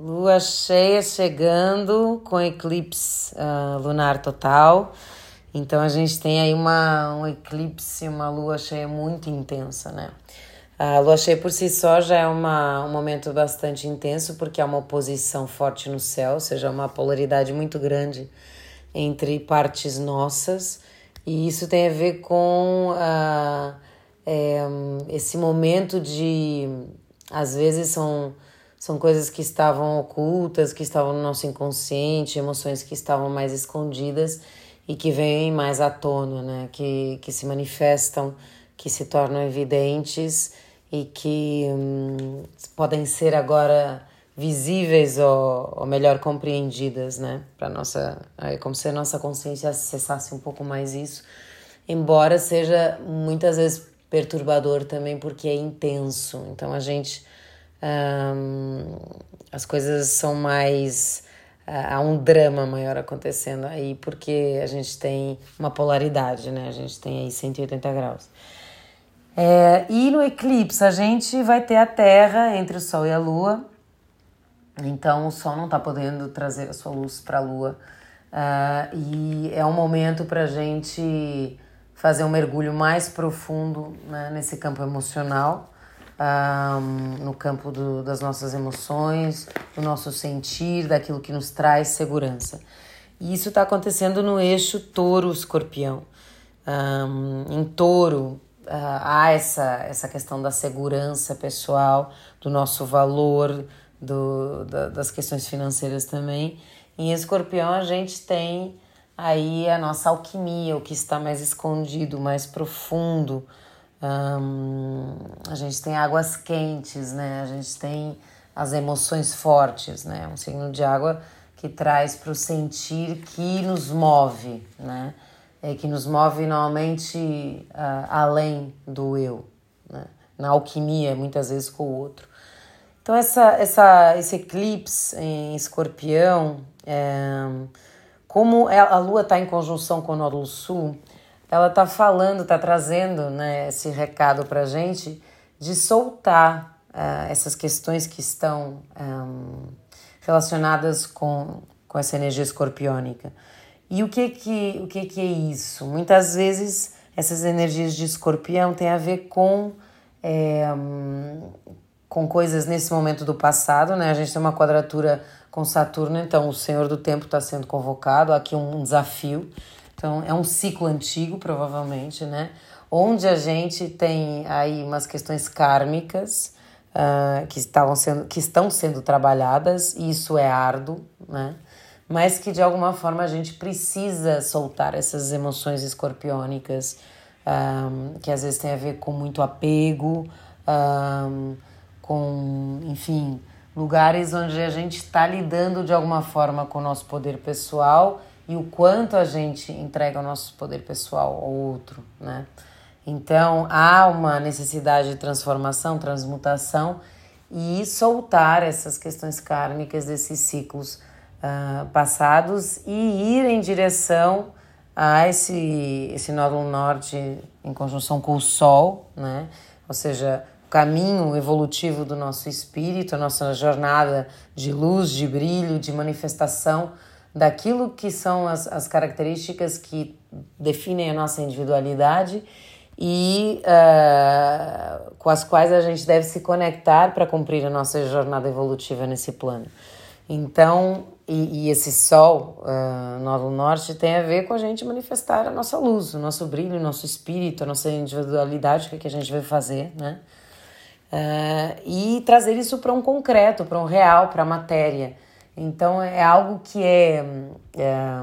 Lua cheia chegando com eclipse uh, lunar total. Então a gente tem aí uma, um eclipse, uma lua cheia muito intensa, né? A lua cheia por si só já é uma, um momento bastante intenso, porque é uma oposição forte no céu, ou seja, uma polaridade muito grande entre partes nossas. E isso tem a ver com uh, é, esse momento de. Às vezes são são coisas que estavam ocultas, que estavam no nosso inconsciente, emoções que estavam mais escondidas e que vêm mais à tona, né? Que, que se manifestam, que se tornam evidentes e que hum, podem ser agora visíveis ou, ou melhor compreendidas, né? Para nossa, é como se a nossa consciência acessasse um pouco mais isso, embora seja muitas vezes perturbador também porque é intenso. Então a gente um, as coisas são mais. há um drama maior acontecendo aí, porque a gente tem uma polaridade, né? A gente tem aí 180 graus. É, e no eclipse a gente vai ter a Terra entre o Sol e a Lua, então o Sol não está podendo trazer a sua luz para a Lua. Uh, e é um momento para a gente fazer um mergulho mais profundo né, nesse campo emocional um, no campo do, das nossas emoções, do nosso sentir, daquilo que nos traz segurança. E isso está acontecendo no eixo touro-escorpião. Um, em touro, uh, há essa, essa questão da segurança pessoal, do nosso valor, do, da, das questões financeiras também. Em escorpião, a gente tem aí a nossa alquimia, o que está mais escondido, mais profundo, a gente tem águas quentes, né? A gente tem as emoções fortes, né? Um signo de água que traz para o sentir que nos move, né? É, que nos move normalmente uh, além do eu, né? Na alquimia, muitas vezes com o outro. Então, essa, essa, esse eclipse em escorpião, é, como a lua está em conjunção com o nódulo sul, ela está falando, está trazendo né, esse recado para a gente de soltar uh, essas questões que estão um, relacionadas com, com essa energia escorpiônica. E o que que, o que que é isso? Muitas vezes essas energias de escorpião têm a ver com, é, com coisas nesse momento do passado, né? A gente tem uma quadratura com Saturno, então o Senhor do Tempo está sendo convocado, aqui um desafio então, é um ciclo antigo, provavelmente, né? Onde a gente tem aí umas questões kármicas uh, que, estavam sendo, que estão sendo trabalhadas, e isso é árduo, né? Mas que de alguma forma a gente precisa soltar essas emoções escorpiônicas, um, ah, que às vezes tem a ver com muito apego, um, ah, com, enfim, lugares onde a gente está lidando de alguma forma com o nosso poder pessoal e o quanto a gente entrega o nosso poder pessoal ao outro, né? Então há uma necessidade de transformação, transmutação e soltar essas questões kármicas desses ciclos uh, passados e ir em direção a esse, esse nódulo norte em conjunção com o Sol, né? Ou seja, o caminho evolutivo do nosso espírito, a nossa jornada de luz, de brilho, de manifestação daquilo que são as, as características que definem a nossa individualidade e uh, com as quais a gente deve se conectar para cumprir a nossa jornada evolutiva nesse plano. Então, e, e esse sol uh, no norte tem a ver com a gente manifestar a nossa luz, o nosso brilho, o nosso espírito, a nossa individualidade, o que, é que a gente vai fazer, né? Uh, e trazer isso para um concreto, para um real, para a matéria. Então é algo que é, é,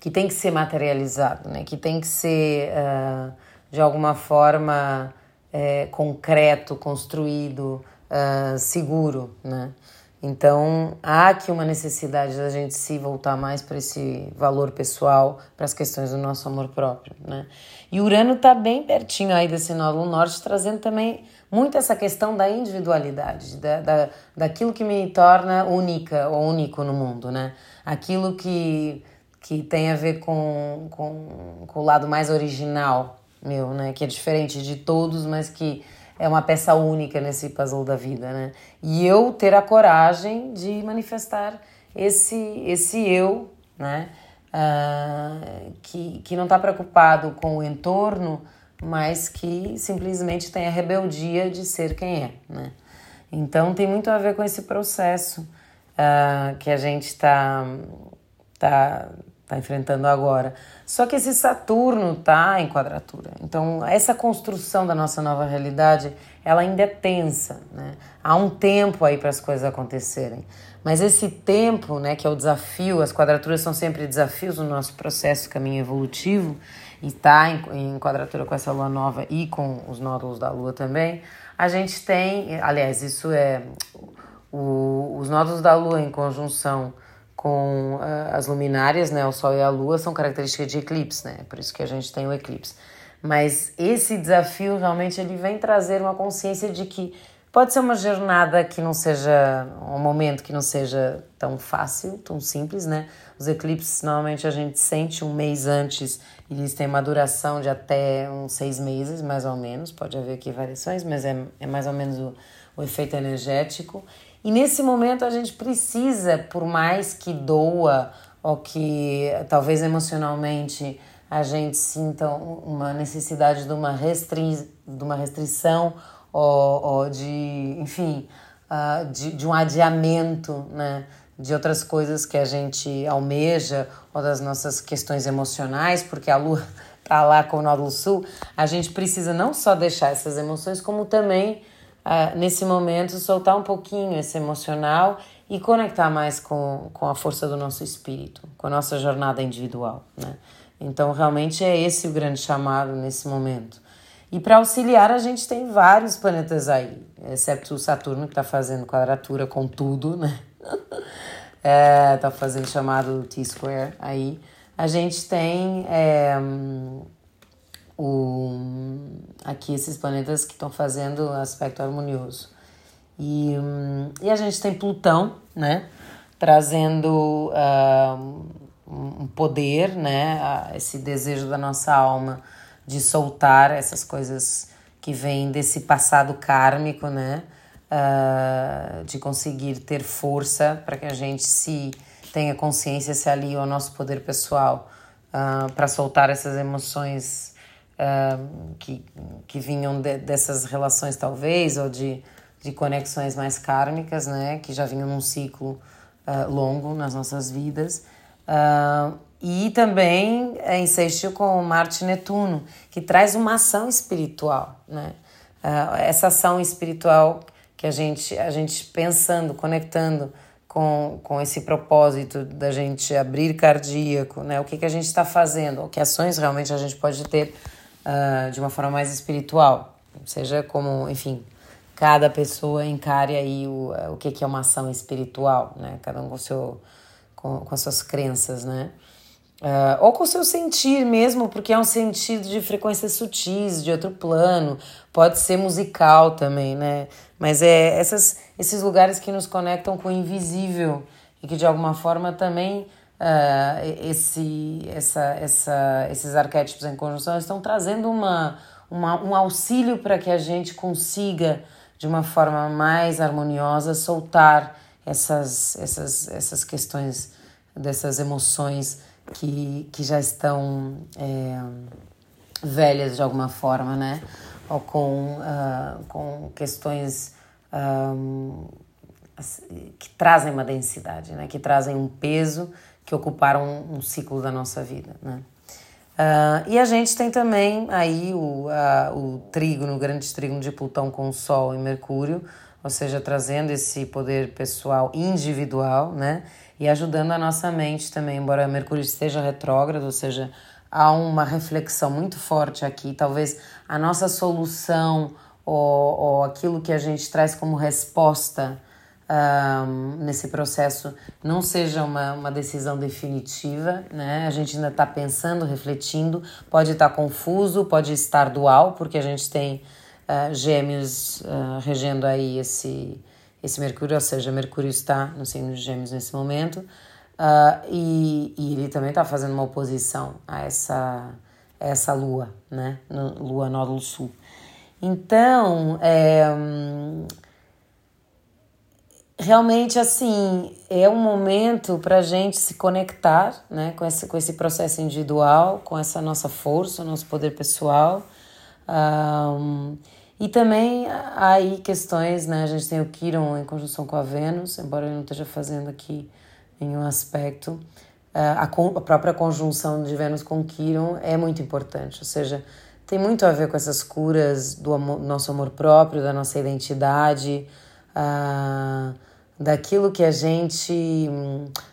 que tem que ser materializado, né? Que tem que ser uh, de alguma forma é, concreto, construído, uh, seguro, né? Então há aqui uma necessidade da gente se voltar mais para esse valor pessoal, para as questões do nosso amor próprio, né? E Urano está bem pertinho aí desse nódulo norte, trazendo também muito essa questão da individualidade, da, da, daquilo que me torna única ou único no mundo, né? Aquilo que, que tem a ver com, com, com o lado mais original meu, né? Que é diferente de todos, mas que é uma peça única nesse puzzle da vida, né? E eu ter a coragem de manifestar esse, esse eu, né? Uh, que, que não está preocupado com o entorno, mas que simplesmente tem a rebeldia de ser quem é, né? Então tem muito a ver com esse processo uh, que a gente está tá, tá enfrentando agora. Só que esse Saturno tá em quadratura. Então, essa construção da nossa nova realidade, ela ainda é tensa, né? Há um tempo aí para as coisas acontecerem. Mas esse tempo, né, que é o desafio, as quadraturas são sempre desafios no nosso processo caminho evolutivo, e está em, em quadratura com essa lua nova e com os nódulos da lua também, a gente tem, aliás, isso é o, os nódulos da lua em conjunção com uh, as luminárias, né, o Sol e a Lua, são características de eclipse, né? Por isso que a gente tem o eclipse. Mas esse desafio realmente ele vem trazer uma consciência de que pode ser uma jornada que não seja um momento que não seja tão fácil, tão simples, né? Os eclipses normalmente a gente sente um mês antes e eles têm uma duração de até uns seis meses, mais ou menos. Pode haver aqui variações, mas é, é mais ou menos o, o efeito energético. E nesse momento a gente precisa, por mais que doa ou que talvez emocionalmente a gente sinta uma necessidade de uma, restri de uma restrição ou, ou de, enfim, uh, de, de um adiamento, né? de outras coisas que a gente almeja ou das nossas questões emocionais, porque a lua tá lá com o nódulo sul, a gente precisa não só deixar essas emoções, como também uh, nesse momento, soltar um pouquinho esse emocional e conectar mais com, com a força do nosso espírito, com a nossa jornada individual, né? Então, realmente é esse o grande chamado nesse momento. E para auxiliar, a gente tem vários planetas aí, exceto o Saturno, que está fazendo quadratura com tudo, né? é, tá fazendo chamado T-Square aí. A gente tem é, o, aqui esses planetas que estão fazendo aspecto harmonioso. E, e a gente tem Plutão, né? Trazendo uh, um poder, né? esse desejo da nossa alma de soltar essas coisas que vêm desse passado kármico, né? Uh, de conseguir ter força para que a gente se tenha consciência, se alie ao nosso poder pessoal uh, para soltar essas emoções que, que vinham de, dessas relações, talvez, ou de, de conexões mais kármicas, né? Que já vinham num ciclo uh, longo nas nossas vidas. Uh, e também é insistiu com Marte Netuno, que traz uma ação espiritual, né? Uh, essa ação espiritual que a gente, a gente pensando, conectando com, com esse propósito da gente abrir cardíaco, né? O que, que a gente está fazendo, que ações realmente a gente pode ter uh, de uma forma mais espiritual. Seja como, enfim, cada pessoa encare aí o, o que, que é uma ação espiritual, né? Cada um com, seu, com, com as suas crenças, né? Uh, ou com o seu sentir mesmo, porque é um sentido de frequências sutis, de outro plano, pode ser musical também, né? Mas é essas, esses lugares que nos conectam com o invisível e que de alguma forma também uh, esse, essa, essa, esses arquétipos em conjunção estão trazendo uma, uma, um auxílio para que a gente consiga, de uma forma mais harmoniosa, soltar essas, essas, essas questões, dessas emoções que, que já estão é, velhas de alguma forma, né? Ou com, uh, com questões. Um, que trazem uma densidade, né? que trazem um peso que ocuparam um, ciclo da nossa vida, né? Uh, e a gente tem também aí o, uh, o trígono, o grande trígono de Plutão com o Sol e Mercúrio, ou seja, trazendo esse poder pessoal individual, né? E ajudando a nossa mente também, embora Mercúrio esteja retrógrado, ou seja, há uma reflexão muito forte aqui. Talvez a nossa solução ou, ou aquilo que a gente traz como resposta um, nesse processo não seja uma, uma decisão definitiva, né? A gente ainda está pensando, refletindo, pode estar tá confuso, pode estar dual, porque a gente tem uh, gêmeos uh, regendo aí esse, esse Mercúrio, ou seja, Mercúrio está no signo de gêmeos nesse momento, uh, e, e ele também está fazendo uma oposição a essa, a essa lua, né? No, lua nódulo sul. Então, é, realmente assim é um momento para a gente se conectar né, com, esse, com esse processo individual, com essa nossa força, nosso poder pessoal. Um, e também há aí questões, né? A gente tem o Quiron em conjunção com a Vênus, embora ele não esteja fazendo aqui nenhum aspecto. A, a própria conjunção de Vênus com Quiron é muito importante, ou seja, tem muito a ver com essas curas do amor, nosso amor próprio, da nossa identidade, uh, daquilo que a gente.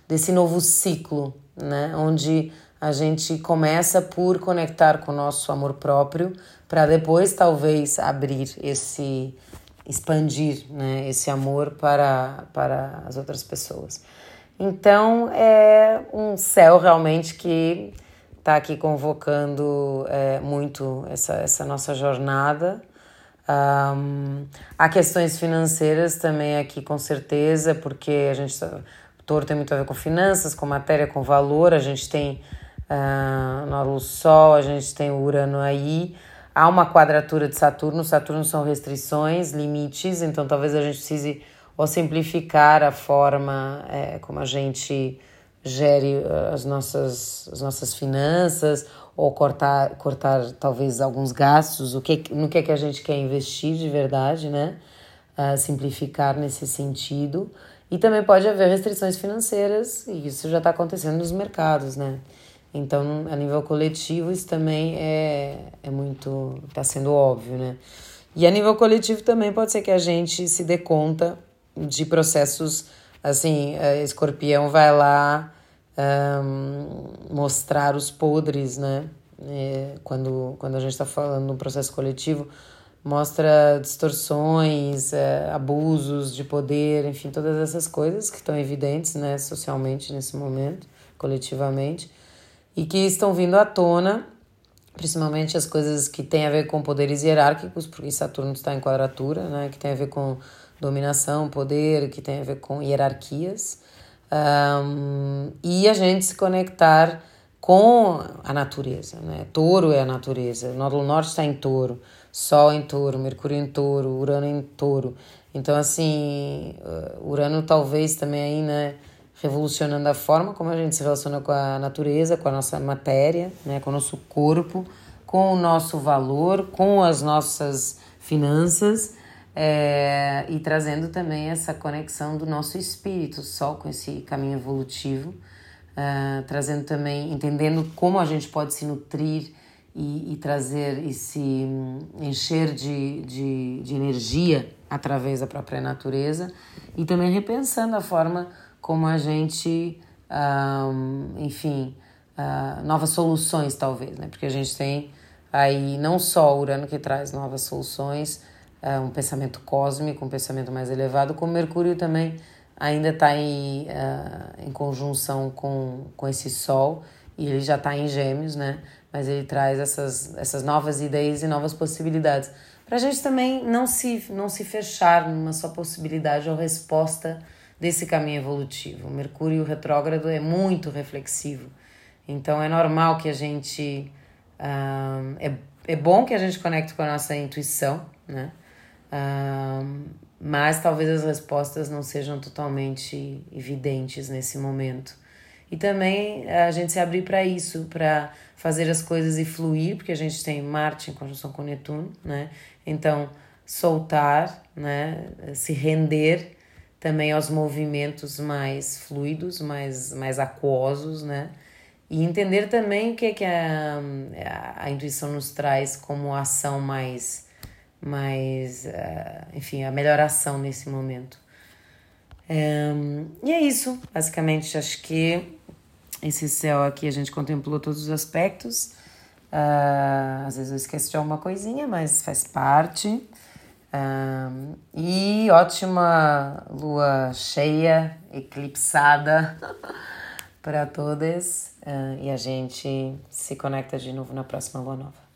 desse novo ciclo, né? Onde a gente começa por conectar com o nosso amor próprio, para depois talvez abrir esse. expandir né? esse amor para, para as outras pessoas. Então é um céu realmente que está aqui convocando é, muito essa, essa nossa jornada. Um, há questões financeiras também aqui, com certeza, porque a gente. O touro tem muito a ver com finanças, com matéria, com valor. A gente tem uh, no Sol, a gente tem o Urano aí. Há uma quadratura de Saturno. Saturno são restrições, limites, então talvez a gente precise ou simplificar a forma é, como a gente gere eh, as nossas, as nossas finanças ou cortar, cortar talvez alguns gastos, o que, no que é que a gente quer investir de verdade, né? Uh, simplificar nesse sentido. E também pode haver restrições financeiras, e isso já está acontecendo nos mercados, né? Então, a nível coletivo, isso também é, é muito. está sendo óbvio, né? E a nível coletivo também pode ser que a gente se dê conta de processos assim, escorpião vai lá um, mostrar os podres, né? É, quando, quando a gente está falando no processo coletivo, mostra distorções, é, abusos de poder, enfim, todas essas coisas que estão evidentes, né, socialmente nesse momento, coletivamente, e que estão vindo à tona, principalmente as coisas que têm a ver com poderes hierárquicos, porque Saturno está em quadratura, né, que tem a ver com dominação, poder, que tem a ver com hierarquias, um, e a gente se conectar com a natureza. Né? Touro é a natureza, Nódulo Norte está em touro, Sol em touro, Mercúrio em touro, Urano em touro. Então, assim, uh, Urano talvez também aí, né, revolucionando a forma como a gente se relaciona com a natureza, com a nossa matéria, né, com o nosso corpo, com o nosso valor, com as nossas finanças é, e trazendo também essa conexão do nosso espírito, só com esse caminho evolutivo, é, trazendo também, entendendo como a gente pode se nutrir e, e trazer e se encher de, de, de energia através da própria natureza e também repensando a forma como a gente, um, enfim, uh, novas soluções talvez, né? Porque a gente tem aí não só o Urano que traz novas soluções, uh, um pensamento cósmico, um pensamento mais elevado, como Mercúrio também ainda está em, uh, em conjunção com, com esse Sol, e ele já está em Gêmeos, né? Mas ele traz essas, essas novas ideias e novas possibilidades. Para a gente também não se, não se fechar numa só possibilidade ou resposta desse caminho evolutivo. O Mercúrio retrógrado é muito reflexivo, então é normal que a gente. Uh, é, é bom que a gente conecte com a nossa intuição, né? Mas talvez as respostas não sejam totalmente evidentes nesse momento. E também a gente se abrir para isso, para fazer as coisas e fluir, porque a gente tem Marte em conjunção com Netuno, né? Então, soltar, né? Se render também aos movimentos mais fluidos, mais, mais aquosos, né? E entender também o que, é que a, a intuição nos traz como ação mais mais, uh, enfim, a melhor ação nesse momento. Um, e é isso, basicamente, acho que esse céu aqui a gente contemplou todos os aspectos. Uh, às vezes eu esqueço de alguma coisinha, mas faz parte. Um, e ótima lua cheia, eclipsada para todas. Uh, e a gente se conecta de novo na próxima lua nova.